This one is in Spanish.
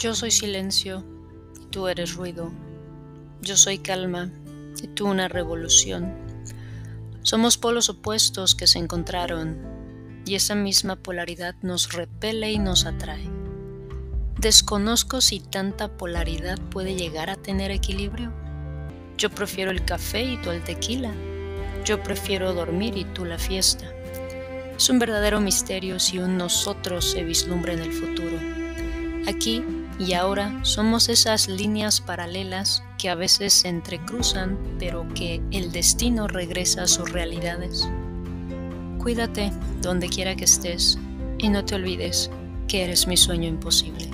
Yo soy silencio y tú eres ruido. Yo soy calma y tú una revolución. Somos polos opuestos que se encontraron y esa misma polaridad nos repele y nos atrae. Desconozco si tanta polaridad puede llegar a tener equilibrio. Yo prefiero el café y tú el tequila. Yo prefiero dormir y tú la fiesta. Es un verdadero misterio si un nosotros se vislumbra en el futuro. Aquí y ahora somos esas líneas paralelas que a veces se entrecruzan, pero que el destino regresa a sus realidades. Cuídate donde quiera que estés y no te olvides que eres mi sueño imposible.